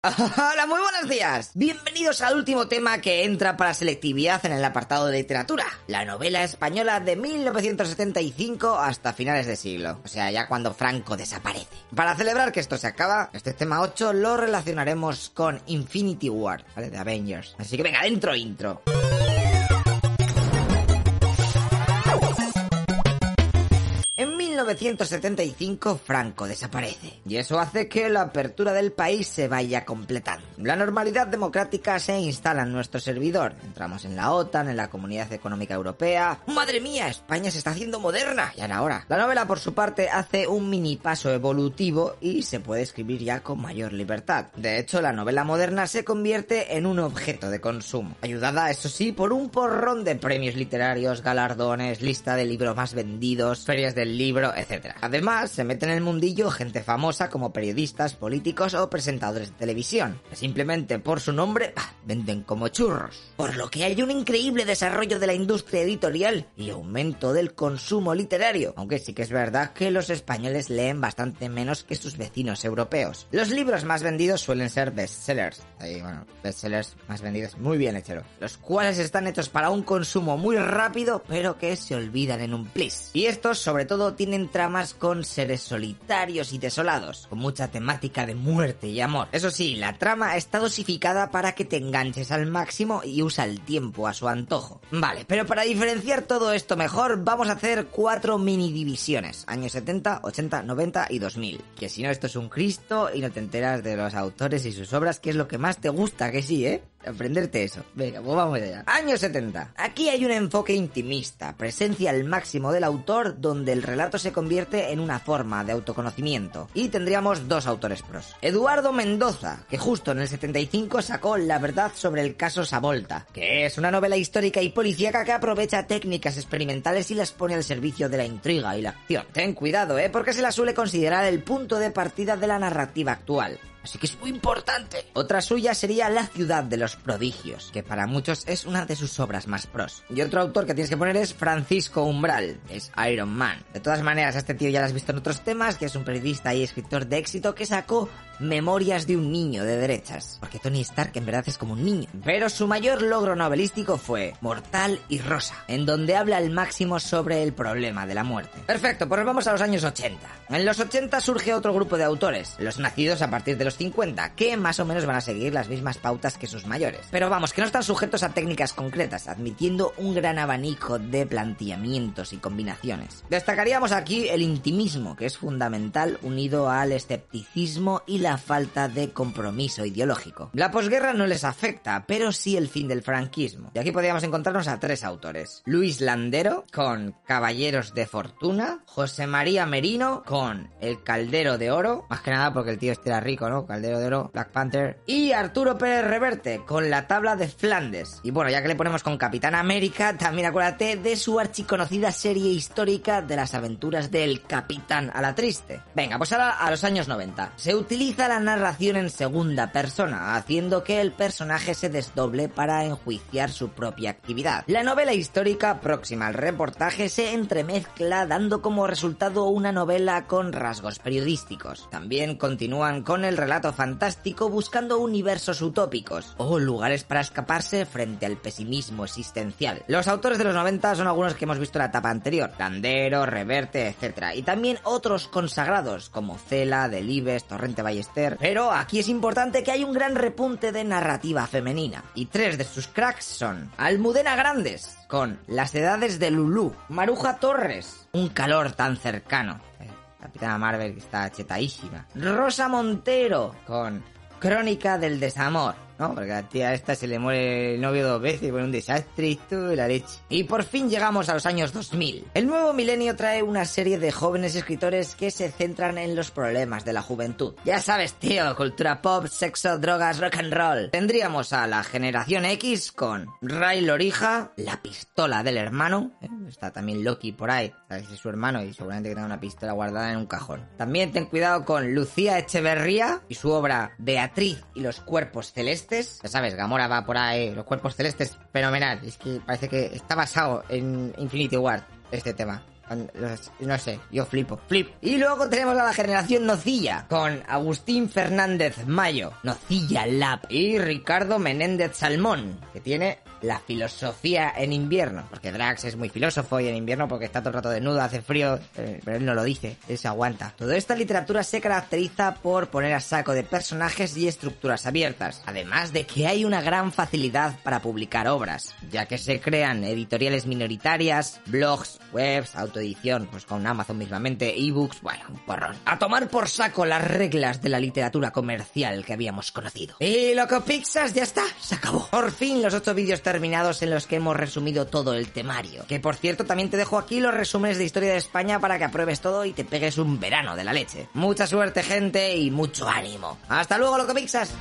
Hola, muy buenos días. Bienvenidos al último tema que entra para selectividad en el apartado de literatura. La novela española de 1975 hasta finales de siglo. O sea, ya cuando Franco desaparece. Para celebrar que esto se acaba, este tema 8 lo relacionaremos con Infinity War, ¿vale? De Avengers. Así que venga, dentro intro. 1975 Franco desaparece y eso hace que la apertura del país se vaya completando. La normalidad democrática se instala en nuestro servidor. Entramos en la OTAN, en la Comunidad Económica Europea. ¡Madre mía! España se está haciendo moderna. Y ahora. La novela por su parte hace un mini paso evolutivo y se puede escribir ya con mayor libertad. De hecho, la novela moderna se convierte en un objeto de consumo, ayudada eso sí por un porrón de premios literarios, galardones, lista de libros más vendidos, ferias del libro, etc. Además, se mete en el mundillo gente famosa como periodistas, políticos o presentadores de televisión, que simplemente por su nombre bah, venden como churros. Por lo que hay un increíble desarrollo de la industria editorial y aumento del consumo literario, aunque sí que es verdad que los españoles leen bastante menos que sus vecinos europeos. Los libros más vendidos suelen ser bestsellers, ahí bueno, bestsellers más vendidos, muy bien hechero, los cuales están hechos para un consumo muy rápido, pero que se olvidan en un plis. Y estos sobre todo tienen tramas con seres solitarios y desolados, con mucha temática de muerte y amor. Eso sí, la trama está dosificada para que te enganches al máximo y usa el tiempo a su antojo. Vale, pero para diferenciar todo esto mejor, vamos a hacer cuatro mini divisiones, años 70, 80, 90 y 2000. Que si no, esto es un Cristo y no te enteras de los autores y sus obras, que es lo que más te gusta, que sí, ¿eh? Aprenderte eso. Venga, pues vamos allá. Años 70. Aquí hay un enfoque intimista, presencia al máximo del autor donde el relato se convierte en una forma de autoconocimiento. Y tendríamos dos autores pros. Eduardo Mendoza, que justo en el 75 sacó La verdad sobre el caso Savolta, que es una novela histórica y policíaca que aprovecha técnicas experimentales y las pone al servicio de la intriga y la acción. Ten cuidado, ¿eh? Porque se la suele considerar el punto de partida de la narrativa actual. Así que es muy importante. Otra suya sería La ciudad de los prodigios, que para muchos es una de sus obras más pros. Y otro autor que tienes que poner es Francisco Umbral, es Iron Man. De todas maneras, este tío ya lo has visto en otros temas, que es un periodista y escritor de éxito que sacó Memorias de un niño de derechas. Porque Tony Stark en verdad es como un niño. Pero su mayor logro novelístico fue Mortal y Rosa, en donde habla al máximo sobre el problema de la muerte. Perfecto, pues vamos a los años 80. En los 80 surge otro grupo de autores, los nacidos a partir de los 50, que más o menos van a seguir las mismas pautas que sus mayores. Pero vamos, que no están sujetos a técnicas concretas, admitiendo un gran abanico de planteamientos y combinaciones. Destacaríamos aquí el intimismo, que es fundamental, unido al escepticismo y la falta de compromiso ideológico. La posguerra no les afecta, pero sí el fin del franquismo. Y aquí podríamos encontrarnos a tres autores. Luis Landero, con Caballeros de Fortuna, José María Merino, con El Caldero de Oro, más que nada porque el tío este era rico, ¿no? Caldero de Oro, Black Panther, y Arturo Pérez Reverte, con La Tabla de Flandes. Y bueno, ya que le ponemos con Capitán América, también acuérdate de su archiconocida serie histórica de las aventuras del Capitán a la Triste. Venga, pues ahora a los años 90. Se utiliza la narración en segunda persona, haciendo que el personaje se desdoble para enjuiciar su propia actividad. La novela histórica próxima al reportaje se entremezcla dando como resultado una novela con rasgos periodísticos. También continúan con el relato fantástico buscando universos utópicos o lugares para escaparse frente al pesimismo existencial. Los autores de los 90 son algunos que hemos visto en la etapa anterior, Landero, Reverte, etc. Y también otros consagrados como Cela, Delibes, Torrente Ballester. Pero aquí es importante que hay un gran repunte de narrativa femenina. Y tres de sus cracks son Almudena Grandes, con Las edades de Lulú, Maruja Torres, Un calor tan cercano. Capitana Marvel que está chetaísima. Rosa Montero, con Crónica del desamor. ¿No? Porque a la tía esta se le muere el novio dos veces, pone un desastre y todo la leche. Y por fin llegamos a los años 2000. El nuevo milenio trae una serie de jóvenes escritores que se centran en los problemas de la juventud. Ya sabes, tío, cultura pop, sexo, drogas, rock and roll. Tendríamos a la generación X con Ray Lorija, la pistola del hermano. ¿eh? Está también Loki por ahí, sabes, es su hermano y seguramente que tenga una pistola guardada en un cajón. También ten cuidado con Lucía Echeverría y su obra Beatriz y los cuerpos celestes ya sabes, Gamora va por ahí, los cuerpos celestes, fenomenal. Es que parece que está basado en Infinity War este tema. No sé, yo flipo, flip. Y luego tenemos a la generación Nocilla, con Agustín Fernández Mayo, Nocilla Lab, y Ricardo Menéndez Salmón, que tiene la filosofía en invierno, porque Drax es muy filósofo y en invierno porque está todo el rato desnudo, hace frío, eh, pero él no lo dice, él se aguanta. Toda esta literatura se caracteriza por poner a saco de personajes y estructuras abiertas, además de que hay una gran facilidad para publicar obras, ya que se crean editoriales minoritarias, blogs, webs, autoedición, pues con Amazon mismamente, ebooks, bueno, un porrón. A tomar por saco las reglas de la literatura comercial que habíamos conocido. Y Loco Pixas ya está, se acabó. Por fin los ocho vídeos terminados en los que hemos resumido todo el temario. Que por cierto también te dejo aquí los resúmenes de historia de España para que apruebes todo y te pegues un verano de la leche. Mucha suerte gente y mucho ánimo. Hasta luego, Loco Pixas.